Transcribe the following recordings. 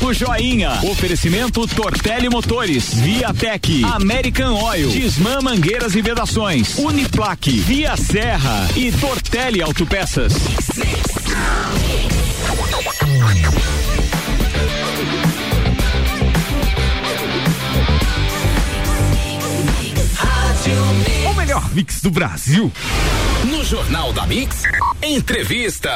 Papo Joinha. Oferecimento Tortelli Motores, Viatec, American Oil, Disman Mangueiras e Vedações, Uniplaque, Via Serra e Tortelli Autopeças. O melhor mix do Brasil. No Jornal da Mix, entrevista.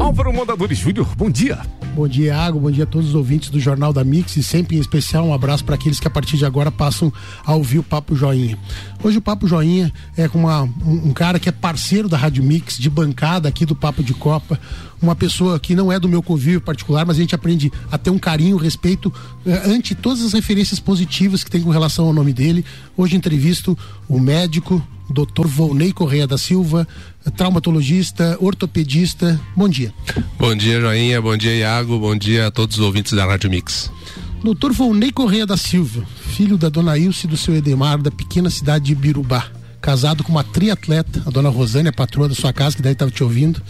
Álvaro Mondadores Júnior, bom dia. Bom dia, Iago. Bom dia a todos os ouvintes do Jornal da Mix e sempre em especial um abraço para aqueles que a partir de agora passam a ouvir o Papo Joinha. Hoje o Papo Joinha é com uma, um, um cara que é parceiro da Rádio Mix, de bancada aqui do Papo de Copa, uma pessoa que não é do meu convívio particular, mas a gente aprende a ter um carinho, respeito eh, ante todas as referências positivas que tem com relação ao nome dele. Hoje entrevisto o médico, Dr. Volney Correia da Silva, traumatologista, ortopedista. Bom dia. Bom dia, Joinha. Bom dia, Iago. Bom dia a todos os ouvintes da Rádio Mix. Doutor Volney Correia da Silva, filho da dona Ilse e do seu Edemar, da pequena cidade de Birubá. Casado com uma triatleta, a dona Rosânia, patroa da sua casa, que deve estar te ouvindo.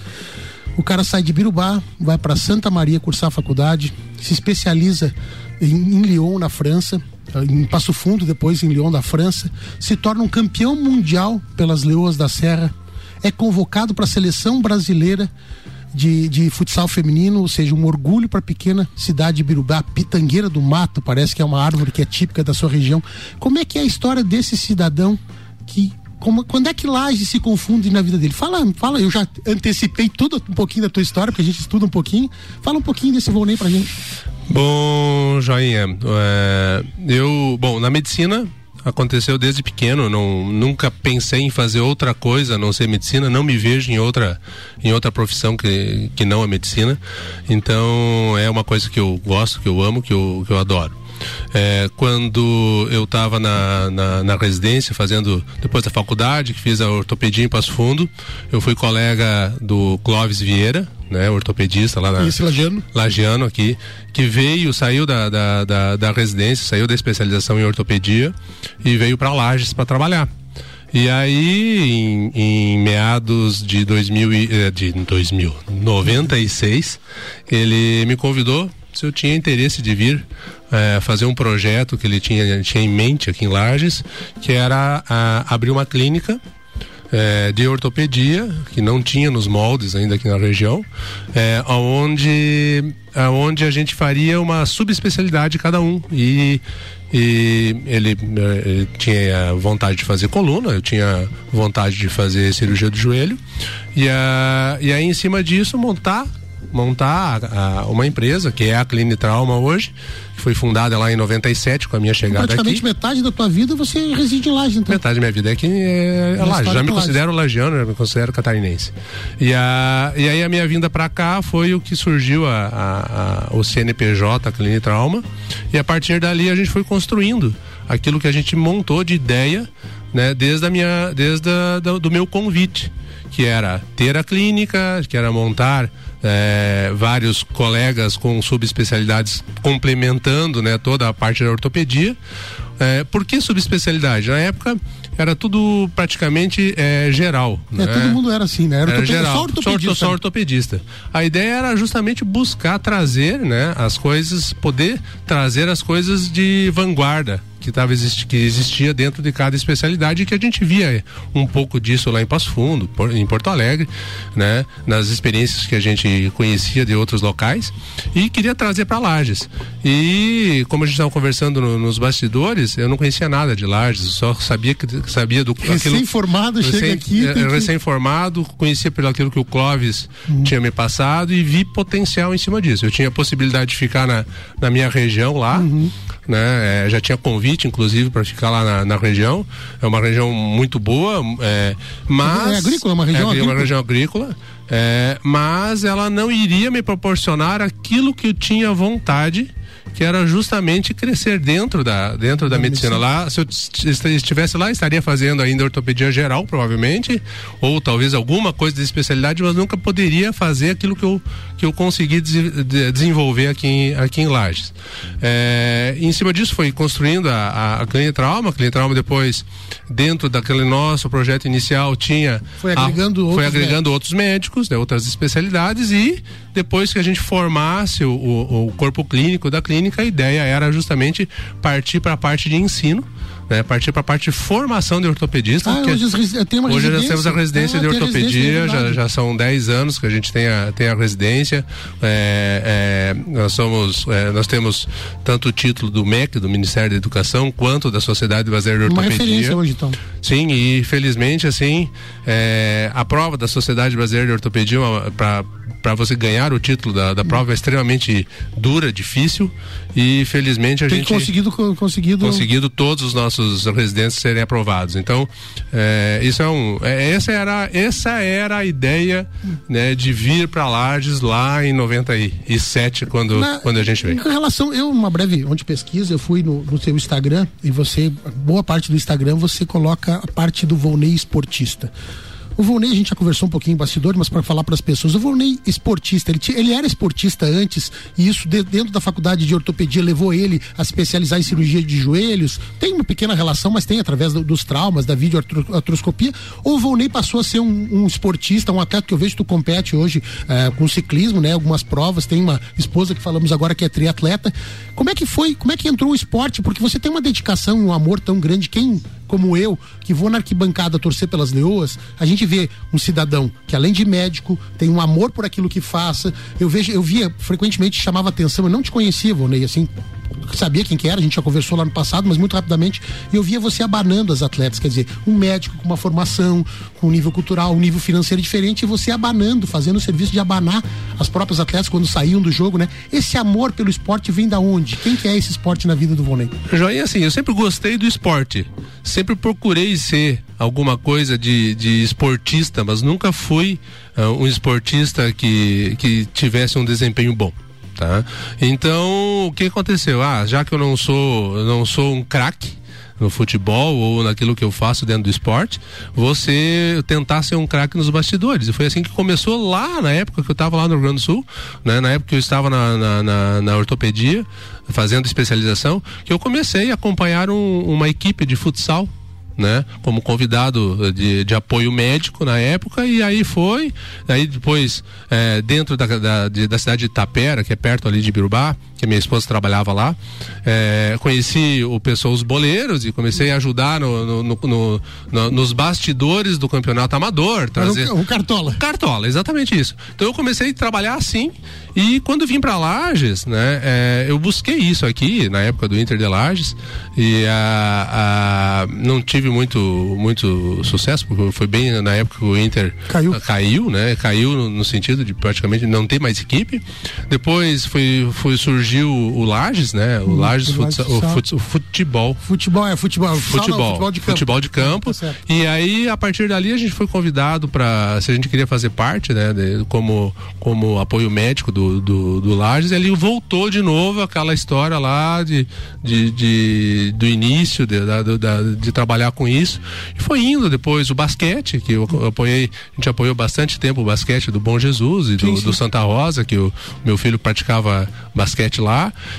O cara sai de Birubá, vai para Santa Maria cursar a faculdade, se especializa em, em Lyon, na França, em Passo Fundo, depois em Lyon, da França, se torna um campeão mundial pelas Leoas da Serra, é convocado para a seleção brasileira de, de futsal feminino, ou seja, um orgulho para a pequena cidade de Birubá, Pitangueira do Mato, parece que é uma árvore que é típica da sua região. Como é que é a história desse cidadão que como, quando é que Laje se confunde na vida dele? Fala, fala, eu já antecipei tudo um pouquinho da tua história, porque a gente estuda um pouquinho. Fala um pouquinho desse Volney pra gente. Bom, joinha, é, eu, bom, na medicina aconteceu desde pequeno, não, nunca pensei em fazer outra coisa a não ser medicina, não me vejo em outra, em outra profissão que, que não a medicina, então é uma coisa que eu gosto, que eu amo, que eu, que eu adoro. É, quando eu estava na, na, na, residência, fazendo depois da faculdade, que fiz a ortopedia em Passo Fundo, eu fui colega do Clóvis Vieira, né, ortopedista lá na. Esse Lagiano. Lagiano aqui, que veio, saiu da, da, da, da residência, saiu da especialização em ortopedia e veio para Lages para trabalhar. E aí, em, em, meados de 2000, eh, de 2096, ele me convidou se eu tinha interesse de vir é, fazer um projeto que ele tinha, tinha em mente aqui em Lages, que era a, abrir uma clínica é, de ortopedia, que não tinha nos moldes ainda aqui na região, é, onde, onde a gente faria uma subespecialidade cada um. E, e ele, ele, tinha vontade de fazer coluna, eu tinha vontade de fazer cirurgia do joelho. E, a, e aí, em cima disso, montar montar a, a, uma empresa que é a Cline Trauma hoje, que foi fundada lá em 97 com a minha chegada praticamente aqui. metade da tua vida você reside em Laje, então. Metade da minha vida é aqui é, é Laje. Já me considero lagiano, já me considero catarinense. E, a, e aí a minha vinda para cá foi o que surgiu a, a, a, o CNPJ, a Cline Trauma, e a partir dali a gente foi construindo aquilo que a gente montou de ideia, né, desde a minha, desde a, do, do meu convite, que era ter a clínica, que era montar é, vários colegas com subespecialidades complementando né, toda a parte da ortopedia. É, por que subespecialidade? Na época era tudo praticamente é, geral. É, né? todo mundo era assim, né? Era, era geral, só ortopedista. Só, só ortopedista. A ideia era justamente buscar trazer né, as coisas, poder trazer as coisas de vanguarda que, tava, que existia dentro de cada especialidade e que a gente via um pouco disso lá em Passo Fundo, em Porto Alegre, né? Nas experiências que a gente conhecia de outros locais e queria trazer para Lages. E como a gente estava conversando no, nos bastidores, eu não conhecia nada de Lages, só sabia que sabia do recém-formado chega aqui, é, que... recém-formado, conhecia pelo aquilo que o Clóvis uhum. tinha me passado e vi potencial em cima disso. Eu tinha a possibilidade de ficar na, na minha região lá, uhum. Né? É, já tinha convite inclusive, para ficar lá na, na, região. É uma região muito boa, é, mas. É agrícola, uma região é, agrícola. uma região agrícola. É, mas ela não iria me proporcionar aquilo que eu tinha vontade que era justamente crescer dentro da, dentro da, da medicina. medicina. Lá, se eu estivesse lá, estaria fazendo ainda ortopedia geral, provavelmente, ou talvez alguma coisa de especialidade, mas nunca poderia fazer aquilo que eu, que eu consegui de, de, desenvolver aqui em, aqui em Lages. É, em cima disso foi construindo a, a, a Clínica Trauma, a Clínica Trauma depois, dentro daquele nosso projeto inicial, tinha. Foi agregando, a, outros, foi agregando médicos. outros médicos, né, outras especialidades, e depois que a gente formasse o, o, o corpo clínico da clínica, a ideia era justamente partir para a parte de ensino né, partir para a parte de formação de ortopedista. Ah, hoje, hoje nós temos a residência ah, de ortopedia, residência, já, já são 10 anos que a gente tem a, tem a residência. É, é, nós somos, é, nós temos tanto o título do MEC, do Ministério da Educação, quanto da Sociedade Brasileira de Ortopedia. Uma referência hoje, então. Sim, e felizmente, assim, é, a prova da Sociedade Brasileira de Ortopedia para para você ganhar o título da, da prova é extremamente dura, difícil e felizmente a Tem gente conseguido conseguido conseguido todos os nossos residentes serem aprovados. Então é, isso é um é, essa era essa era a ideia né, de vir para Lages lá em 97 quando Na, quando a gente veio. Em relação eu uma breve onde pesquisa eu fui no, no seu Instagram e você boa parte do Instagram você coloca a parte do Volney esportista. O Volney, a gente já conversou um pouquinho em bastidor, mas para falar para as pessoas, o Volney esportista, ele, ele era esportista antes e isso de, dentro da faculdade de ortopedia levou ele a especializar em cirurgia de joelhos. Tem uma pequena relação, mas tem através do, dos traumas, da videoartroscopia. Ou o Volney passou a ser um, um, esportista, um atleta que eu vejo que tu compete hoje é, com ciclismo, né? Algumas provas, tem uma esposa que falamos agora que é triatleta. Como é que foi? Como é que entrou o esporte? Porque você tem uma dedicação e um amor tão grande. Quem como eu, que vou na arquibancada torcer pelas leoas, a gente vê um cidadão que além de médico, tem um amor por aquilo que faça. Eu vejo, eu via frequentemente chamava atenção, eu não te conhecia, Volney, assim, sabia quem que era, a gente já conversou lá no passado, mas muito rapidamente eu via você abanando as atletas, quer dizer, um médico com uma formação, com um nível cultural, um nível financeiro diferente, e você abanando, fazendo o serviço de abanar as próprias atletas quando saíam do jogo, né? Esse amor pelo esporte vem da onde? Quem que é esse esporte na vida do Volney? Joinha, assim, eu sempre gostei do esporte, sempre procurei ser alguma coisa de, de esportista, mas nunca fui uh, um esportista que, que tivesse um desempenho bom tá? Então, o que aconteceu? Ah, já que eu não sou, não sou um craque no futebol ou naquilo que eu faço dentro do esporte, você tentar ser um craque nos bastidores. E foi assim que começou lá na época que eu estava lá no Rio Grande do Sul, né? na época que eu estava na, na, na, na ortopedia, fazendo especialização, que eu comecei a acompanhar um, uma equipe de futsal né? Como convidado de, de apoio médico na época e aí foi, aí depois é, dentro da, da, de, da cidade de Itapera, que é perto ali de Birubá, que minha esposa trabalhava lá, é, conheci o pessoal os boleiros e comecei a ajudar no, no, no, no nos bastidores do campeonato amador. Trazer... O, o Cartola. Cartola, exatamente isso. Então eu comecei a trabalhar assim e quando vim para Lages, né, é, eu busquei isso aqui na época do Inter de Lages e a, a, não tive muito muito sucesso porque foi bem na época que o Inter caiu, caiu, né, caiu no, no sentido de praticamente não ter mais equipe. Depois foi, foi surgiu o Lages, né, o hum, Lages, o, futsal, o, fut, o, futebol. Futebol é futebol. Futebol, não, futebol de campo. Futebol de campo. Tá e aí a partir dali a gente foi convidado para se a gente queria fazer parte, né, de, como como apoio médico do do, do, Lages, ele voltou de novo aquela história lá de, de, de do início de, da, da, de trabalhar com isso. E foi indo depois o basquete, que eu apoiei, a gente apoiou bastante tempo o basquete do Bom Jesus e do, sim, sim. do Santa Rosa, que o meu filho praticava basquete lá.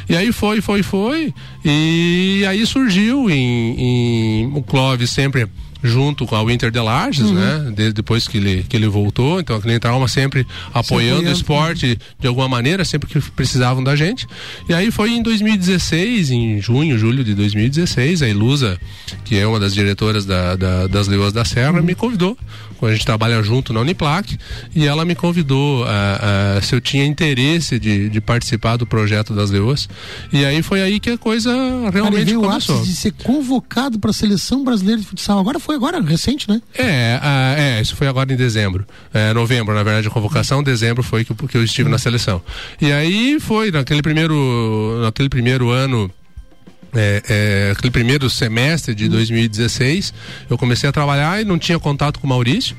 E aí foi, foi, foi. E aí surgiu em, em o Clóvis sempre junto com a Winter de Lages, uhum. né? Desde depois que ele, que ele voltou. Então a Clínica Alma sempre apoiando o esporte de alguma maneira, sempre que precisavam da gente. E aí foi em 2016, em junho, julho de 2016, a Ilusa, que é uma das diretoras da, da, das Leoas da Serra, uhum. me convidou a gente trabalha junto na Uniplac, e ela me convidou uh, uh, se eu tinha interesse de, de, participar do projeto das Leoas. E aí foi aí que a coisa realmente Cara, começou. de ser convocado para a seleção brasileira de futsal. Agora foi agora recente, né? É, uh, é, isso foi agora em dezembro, é, novembro, na verdade, a convocação. Dezembro foi que, que eu estive na seleção. E aí foi naquele primeiro, naquele primeiro ano é, é, aquele primeiro semestre de 2016, eu comecei a trabalhar e não tinha contato com o Maurício.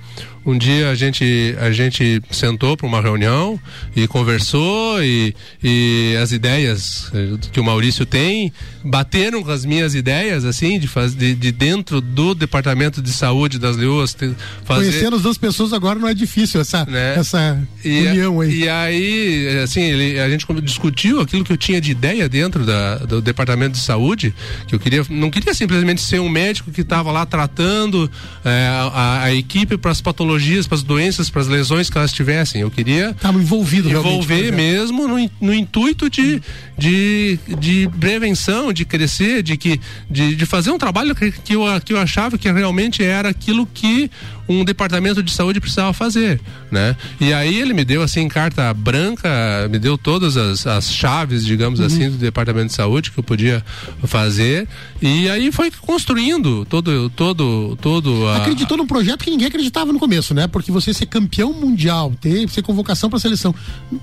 Um dia a gente a gente sentou para uma reunião e conversou e, e as ideias eh, que o Maurício tem bateram com as minhas ideias assim de fazer de, de, dentro do departamento de saúde das Leoas fazer conhecendo as duas pessoas agora não é difícil essa né? essa e, união aí e aí assim ele, a gente discutiu aquilo que eu tinha de ideia dentro da, do departamento de saúde que eu queria não queria simplesmente ser um médico que estava lá tratando é, a, a, equipe para as patologias para as doenças para as lesões que elas tivessem eu queria estava envolvido envolver mesmo no, no intuito de, de, de prevenção de crescer, de que de, de fazer um trabalho que, que, eu, que eu achava que realmente era aquilo que um departamento de saúde precisava fazer, né? E aí ele me deu assim carta branca, me deu todas as, as chaves, digamos uhum. assim, do departamento de saúde que eu podia fazer e aí foi construindo todo todo todo a... acreditou num projeto que ninguém acreditava no começo, né? Porque você ser campeão mundial, ter ser convocação para seleção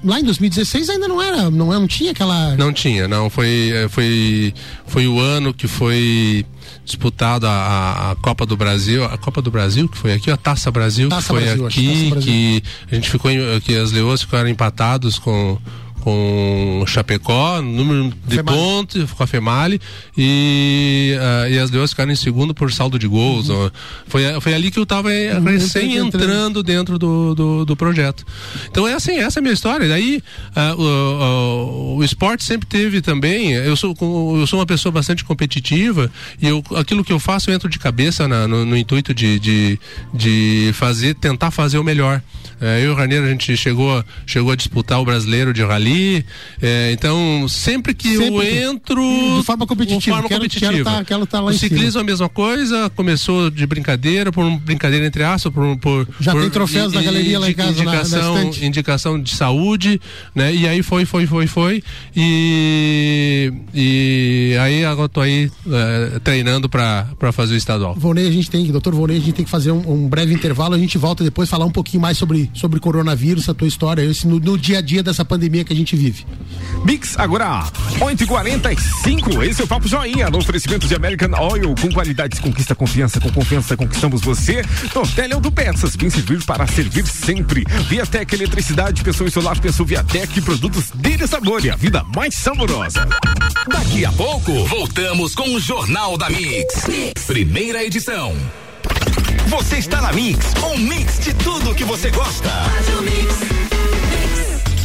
lá em 2016 ainda não era, não, não tinha aquela não tinha, não foi eh, foi foi o ano que foi disputado a, a, Copa do Brasil, a Copa do Brasil, que foi aqui, a Taça Brasil, Taça que foi Brasil, aqui, que a gente ficou, que as Leoas ficaram empatados com com Chapecó, número de Female. pontos com a Female e, uh, e as Leões ficaram em segundo por saldo de gols. Uhum. Foi, foi ali que eu estava uhum. recém entrando dentro do, do, do, projeto. Então é assim, essa é a minha história. Daí uh, o, o, esporte sempre teve também. Eu sou, eu sou uma pessoa bastante competitiva e eu, aquilo que eu faço eu entro de cabeça na, no, no, intuito de, de, de fazer, tentar fazer o melhor. Uh, eu e o Raneiro, a gente chegou, chegou a disputar o brasileiro de rally é, então, sempre que sempre eu entro. De forma competitiva. De forma quero, competitiva. Quero tá, quero tá lá o ciclismo é a mesma coisa, começou de brincadeira, por um brincadeira entre aspas, por. por Já por, tem troféus da galeria lá em casa. Indicação, na, na indicação de saúde, né? E aí foi, foi, foi, foi. E, e aí agora tô aí é, treinando para fazer o estadual. Vonei, a gente tem, doutor Vonei, a gente tem que fazer um, um, breve intervalo, a gente volta depois falar um pouquinho mais sobre, sobre coronavírus, a tua história, esse, no, no dia a dia dessa pandemia que a gente gente vive. Mix agora, 8h45. Esse é o Papo Joinha, no oferecimento de American Oil. Com qualidade, conquista confiança. Com confiança, conquistamos você. Tortelha do Peças, vem servir para servir sempre. Viatec Eletricidade, pessoa solar, pessoa Viatec, produtos dele sabor e a vida mais saborosa. Daqui a pouco, voltamos com o Jornal da mix. mix. Primeira edição. Você está na Mix, um mix de tudo que você gosta. Faz o mix.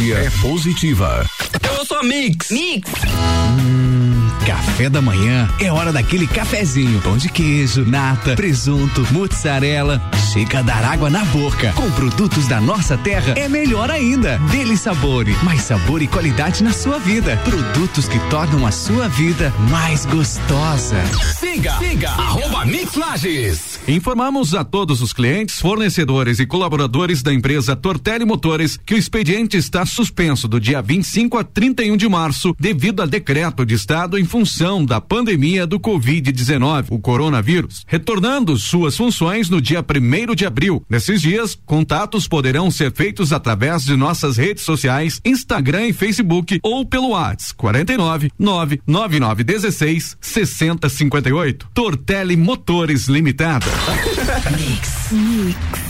energia é positiva. Eu sou a Mix. Mix. Hum, café da manhã é hora daquele cafezinho. Pão de queijo, nata, presunto, mozzarella. Chega a dar água na boca. Com produtos da nossa terra é melhor ainda. Dele sabor, mais sabor e qualidade na sua vida. Produtos que tornam a sua vida mais gostosa. Siga, siga, arroba Mix Lages. Informamos a todos os clientes, fornecedores e colaboradores da empresa Tortelli Motores que o expediente está suspenso do dia 25 a 31 de março devido a decreto de estado em função da pandemia do Covid-19, o coronavírus, retornando suas funções no dia 1 de abril. Nesses dias, contatos poderão ser feitos através de nossas redes sociais, Instagram e Facebook ou pelo WhatsApp 49 99916 6058. Tortelli Motores Limitada. Mix. Mix.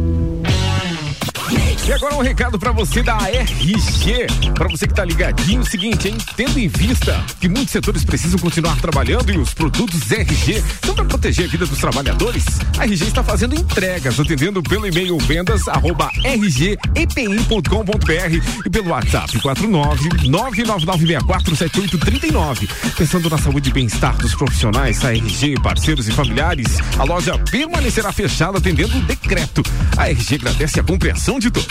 E agora um recado para você da RG. Para você que tá ligadinho, o seguinte, hein? Tendo em vista que muitos setores precisam continuar trabalhando e os produtos RG são para proteger a vida dos trabalhadores, a RG está fazendo entregas, atendendo pelo e-mail vendas arroba rgepim.com.br e pelo WhatsApp 49 999647839. Pensando na saúde e bem-estar dos profissionais, a RG, parceiros e familiares, a loja permanecerá fechada atendendo o decreto. A RG agradece a compreensão de todos.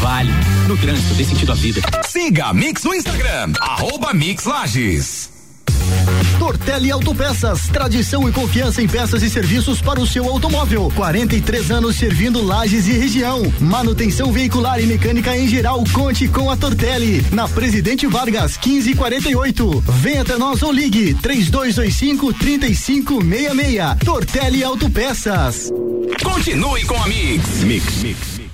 vale. No trânsito dê sentido à vida. Siga a Mix no Instagram, arroba Mix Lages. Tortelli Autopeças, tradição e confiança em peças e serviços para o seu automóvel. 43 anos servindo lajes e região. Manutenção veicular e mecânica em geral. Conte com a Tortelli. Na Presidente Vargas, 1548. Venha até nós ou ligue 3225 3566. Tortelli Autopeças. Continue com a Mix. Mix, Mix.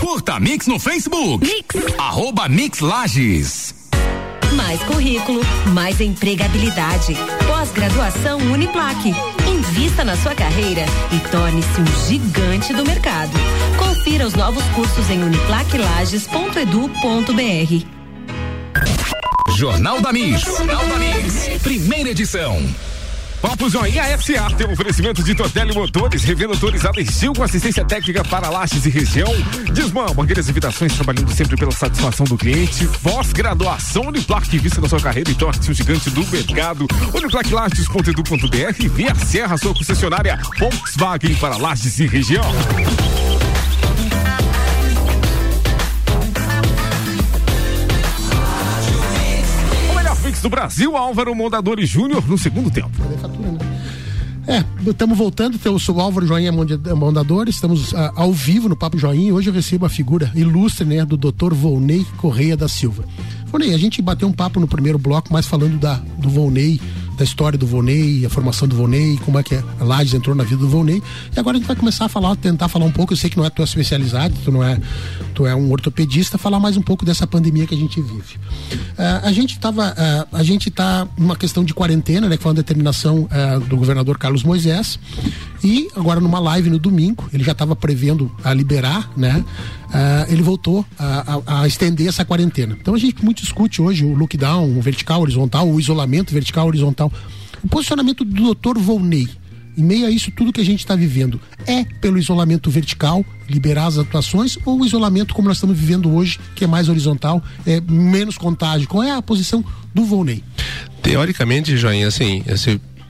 Curta Mix no Facebook. Mix. Arroba Mix Lages. Mais currículo, mais empregabilidade. Pós-graduação Uniplaque. Invista na sua carreira e torne-se um gigante do mercado. Confira os novos cursos em uniplaquelages.edu.br. Jornal da Mix. Jornal da Mix. Primeira edição. Papo Joinha FCA tem um oferecimento de Tortelli Motores, revenda autorizada em Sil com assistência técnica para lajes e região. Desmã, mangueiras e vidações, trabalhando sempre pela satisfação do cliente. Pós-graduação Uniplac, vista da sua carreira e torne-se um gigante do mercado. Uniplaclages.edu.br Via Serra, sua concessionária Volkswagen para lajes e região. Do Brasil, Álvaro Mondadores Júnior, no segundo tempo. É, estamos voltando, eu sou o Álvaro Joinha Mondadores, estamos uh, ao vivo no Papo Joinha hoje eu recebo a figura ilustre, né, do Dr. Volney Correia da Silva. Volney, a gente bateu um papo no primeiro bloco, mais falando da, do Volney, da história do Volney, a formação do Volney, como é que a Lages entrou na vida do Volney. E agora a gente vai começar a falar, tentar falar um pouco, eu sei que não é tua especialidade, tu não é, tu é um ortopedista, falar mais um pouco dessa pandemia que a gente vive. Uh, a gente tava, uh, a gente tá numa questão de quarentena, né, que foi uma determinação uh, do governador Carlos Moisés, e agora numa live no domingo, ele já estava prevendo a liberar, né, ele voltou a, a, a estender essa quarentena. Então a gente muito discute hoje o lockdown, o vertical, horizontal, o isolamento vertical, horizontal. O posicionamento do Dr. Volney, em meio a isso tudo que a gente está vivendo, é pelo isolamento vertical, liberar as atuações, ou o isolamento como nós estamos vivendo hoje, que é mais horizontal, é menos contágio? Qual é a posição do Volney? Teoricamente, Joinha, assim,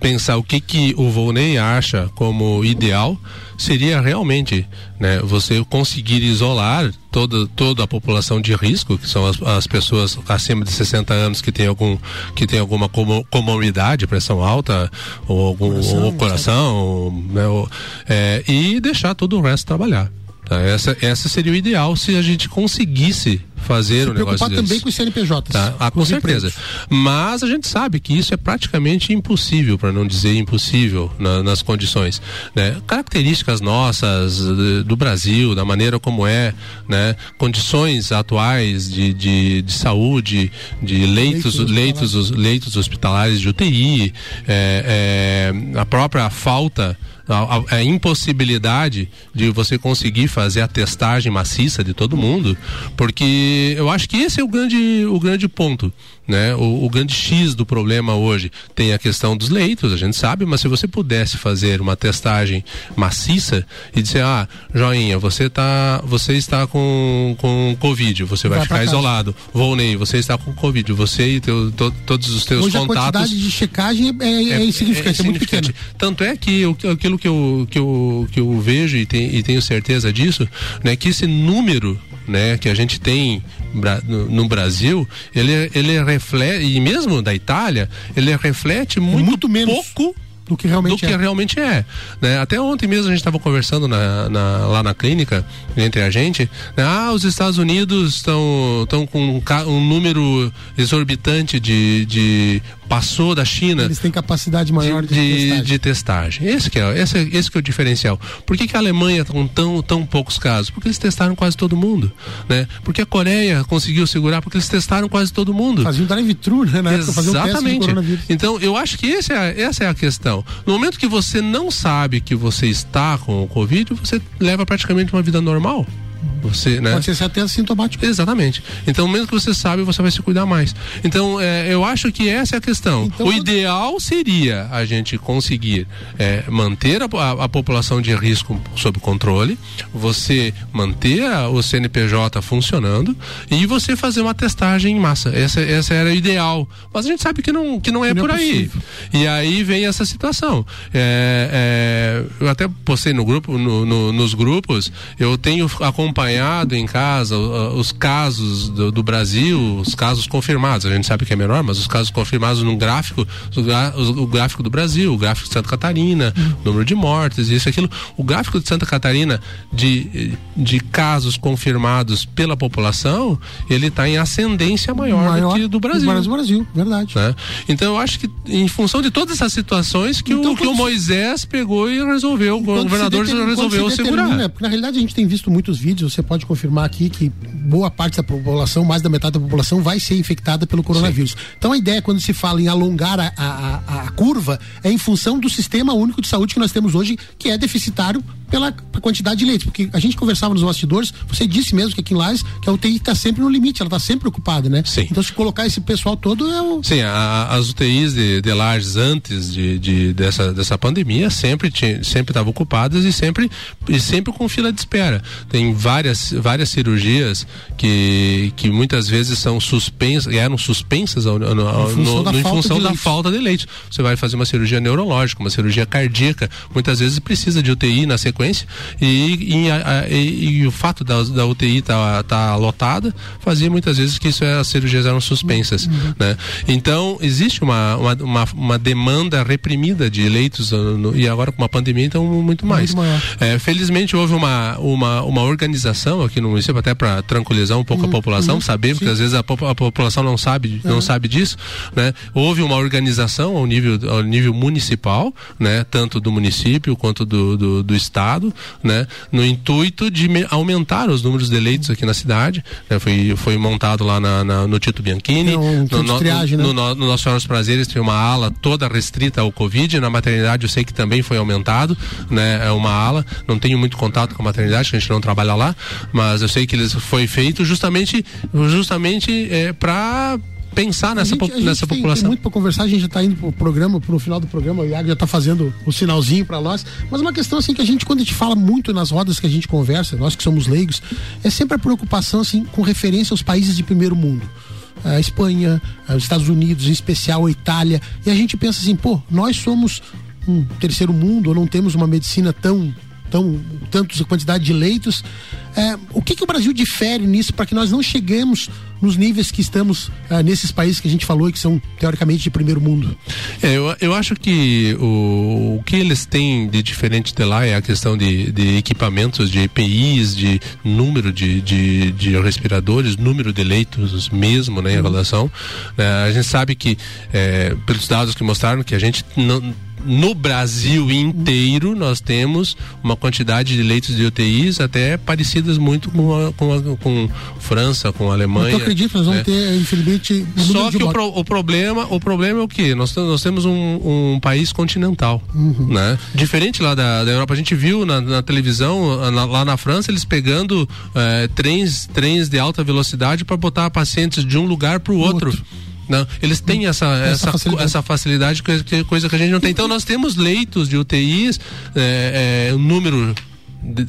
pensar o que que o Volney acha como ideal, seria realmente né, você conseguir isolar toda, toda a população de risco, que são as, as pessoas acima de 60 anos que tem, algum, que tem alguma comorbidade, pressão alta, ou algum coração, ou coração né, ou, é, e deixar todo o resto trabalhar. Tá? Essa, essa seria o ideal se a gente conseguisse fazer Se o negócio preocupar também com os CNPJs. Tá? Ah, com, com certeza. Mas a gente sabe que isso é praticamente impossível, para não dizer impossível, na, nas condições. Né? Características nossas do Brasil, da maneira como é, né? condições atuais de, de, de saúde, de leitos, leitos, leitos, leitos, leitos hospitalares de UTI, é, é, a própria falta a, a, impossibilidade de você conseguir fazer a testagem maciça de todo mundo, porque eu acho que esse é o grande, o grande ponto. Né? O, o, grande X do problema hoje tem a questão dos leitos, a gente sabe, mas se você pudesse fazer uma testagem maciça e dizer, ah, joinha, você tá, você está com, com Covid, você vai, vai ficar isolado. Volney, você está com Covid, você e teu, to, todos os teus hoje contatos. A quantidade de checagem é, é, é insignificante, é, é, muito pequena. Tanto é que eu, aquilo que eu, que eu, que eu vejo e, tem, e tenho certeza disso, né, que esse número né, que a gente tem no, Brasil, ele, ele reflete, e mesmo da Itália, ele reflete muito, muito menos. pouco do que realmente do que é. realmente é. Né? Até ontem mesmo a gente estava conversando na, na, lá na clínica entre a gente. Né? Ah, os Estados Unidos estão com um, um, número exorbitante de, de passou da China. Eles têm capacidade maior de, de, de testagem. De testagem. Esse, que é, esse, esse que é o diferencial. Por que, que a Alemanha com tão, tão poucos casos? Porque eles testaram quase todo mundo. Né? Porque a Coreia conseguiu segurar porque eles testaram quase todo mundo. Faziam drive-thru, né? Na Exatamente. Um então, eu acho que esse é, essa é a questão. No momento que você não sabe que você está com o Covid, você leva praticamente uma vida normal. Você, né? Pode ser até assintomático. Exatamente. Então, mesmo que você sabe, você vai se cuidar mais. Então, é, eu acho que essa é a questão. Então, o ideal seria a gente conseguir é, manter a, a, a, população de risco sob controle, você manter a, o CNPJ funcionando e você fazer uma testagem em massa. Essa, essa era o ideal. Mas a gente sabe que não, que não é não por é aí. E aí vem essa situação. É, é, eu até postei no grupo, no, no, nos grupos, eu tenho acompanhado acompanhado em casa os casos do, do, Brasil, os casos confirmados. A gente sabe que é menor, mas os casos confirmados no gráfico, o, gráfico do Brasil, o gráfico de Santa Catarina, uhum. número de mortes, isso aquilo. O gráfico de Santa Catarina de, de casos confirmados pela população, ele está em ascendência maior, maior, do que do Brasil. Do Brasil, verdade. Né? Então eu acho que em função de todas essas situações que, então, o, que o Moisés pegou e resolveu, o governador resolveu segurar. Porque na realidade a gente tem visto muitos vídeos, você pode confirmar aqui que boa parte da população, mais da metade da população, vai ser infectada pelo coronavírus. Sim. Então a ideia, quando se fala em alongar a, a, a, curva, é em função do sistema único de saúde que nós temos hoje, que é deficitário pela quantidade de leitos. Porque a gente conversava nos bastidores, você disse mesmo que aqui em Lages, que a UTI está sempre no limite, ela está sempre ocupada, né? Sim. Então se colocar esse pessoal todo é o. Sim, a, as UTIs de, de Lages antes de, de, dessa, dessa pandemia sempre sempre estavam ocupadas e sempre, e sempre com fila de espera. Tem várias, várias cirurgias que, que muitas vezes são suspensas, eram suspensas ao, no, no, em função, no, da, falta função da falta de leite. Você vai fazer uma cirurgia neurológica, uma cirurgia cardíaca, muitas vezes precisa de UTI na sequência sequência e, e, e, e o fato da, da UTI estar tá, tá lotada fazia muitas vezes que isso é, as cirurgias eram suspensas, uhum. né? Então existe uma, uma, uma, uma, demanda reprimida de leitos no, e agora com uma pandemia então muito mais. Muito é, felizmente houve uma, uma, uma organização aqui no município até para tranquilizar um pouco uhum. a população, uhum. saber porque Sim. às vezes a, a, população não sabe não sabe disso, né? Houve uma organização ao nível ao nível municipal, né? Tanto do município quanto do, do, do estado Estado, né, no intuito de aumentar os números de eleitos aqui na cidade. Né, foi, foi montado lá na, na, no Tito Bianchini. Um no, no, triagem, no, né? no, no Nosso Senhor dos Prazeres tem uma ala toda restrita ao Covid. Na maternidade eu sei que também foi aumentado, né, é uma ala. Não tenho muito contato com a maternidade, que a gente não trabalha lá, mas eu sei que eles foi feito justamente, justamente é, para pensar nessa, gente, po nessa tem, população. Tem muito para conversar, a gente já está indo pro programa, pro final do programa, o Iago já está fazendo o sinalzinho para nós, mas uma questão assim que a gente quando a gente fala muito nas rodas que a gente conversa, nós que somos leigos, é sempre a preocupação assim com referência aos países de primeiro mundo a Espanha, os Estados Unidos, em especial a Itália, e a gente pensa assim, pô, nós somos um terceiro mundo ou não temos uma medicina tão tão tantos quantidade de leitos. É, o que, que o Brasil difere nisso para que nós não cheguemos nos níveis que estamos é, nesses países que a gente falou e que são teoricamente de primeiro mundo? É, eu, eu acho que o, o que eles têm de diferente de lá é a questão de, de equipamentos, de EPIs, de número de, de, de respiradores, número de leitos mesmo, né, em uhum. relação. É, a gente sabe que, é, pelos dados que mostraram, que a gente não no Brasil inteiro nós temos uma quantidade de leitos de UTIs até parecida parecidas muito com, a, com, a, com França, com a Alemanha. Eu acredito, nós vamos né? ter, infelizmente, Só que o, pro, o, problema, o problema é o que? Nós, nós temos um, um país continental, uhum. né? Diferente lá da, da Europa, a gente viu na, na televisão, na, lá na França, eles pegando é, trens, trens de alta velocidade para botar pacientes de um lugar para o outro. outro. Não, eles têm essa, essa, essa, facilidade. essa facilidade, coisa que a gente não tem. Então nós temos leitos de UTIs, é, é, um número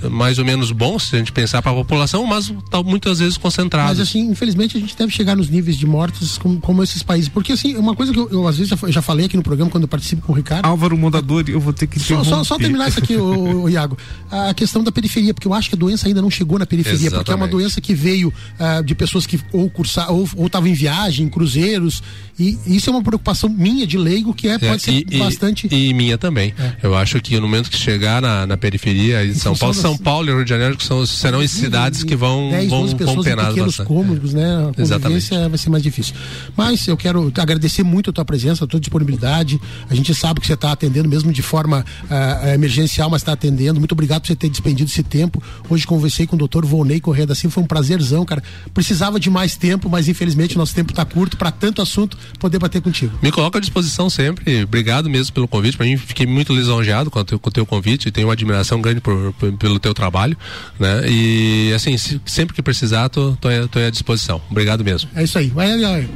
mais ou menos bom se a gente pensar para a população, mas tá muitas vezes concentrado. Mas assim, infelizmente a gente deve chegar nos níveis de mortes como, como esses países, porque assim, uma coisa que eu, eu às vezes já, já, falei aqui no programa quando eu participo com o Ricardo. Álvaro Mondador, eu vou ter que só, só, só, terminar isso aqui, o, o, Iago. A questão da periferia, porque eu acho que a doença ainda não chegou na periferia, Exatamente. porque é uma doença que veio uh, de pessoas que ou cursaram ou estavam em viagem, em cruzeiros, e isso é uma preocupação minha de leigo que é, é pode ser e, bastante. E, e minha também. É. Eu acho que no momento que chegar na, na periferia de São Paulo, São Paulo e Rio de Janeiro que são, serão as cidades que vão, 10, vão, vão penar pequenos bastante. cômodos, né? A convivência Exatamente. vai ser mais difícil. Mas eu quero agradecer muito a tua presença, a tua disponibilidade. A gente sabe que você está atendendo mesmo de forma uh, emergencial, mas está atendendo. Muito obrigado por você ter despendido esse tempo. Hoje conversei com o doutor Volney Correia da Silva, foi um prazerzão, cara. Precisava de mais tempo, mas infelizmente o nosso tempo está curto para tanto assunto poder bater contigo. Me coloco à disposição sempre. Obrigado mesmo pelo convite. Para mim, fiquei muito lisonjeado com o teu, com o teu convite e tenho uma admiração grande por, por, pelo teu trabalho né? E assim, se, sempre que precisar, tô, tô, tô à disposição. Obrigado mesmo. É isso aí. Vai, vai.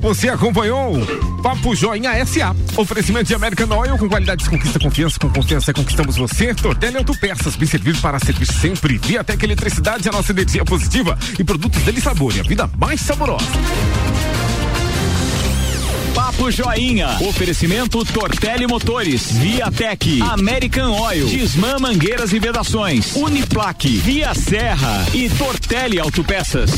Você acompanhou Papo Joinha SA. Oferecimento de American Oil com qualidade de conquista confiança. Com confiança conquistamos você. Tortelli Autopeças, bem servir para servir sempre. Viatec Eletricidade, a nossa energia positiva. E produtos dele sabor e a vida mais saborosa. Papo Joinha. Oferecimento Tortelli Motores, Viatec, American Oil, Disman Mangueiras e Vedações, Uniplaque, Via Serra e Tortelli Autopeças.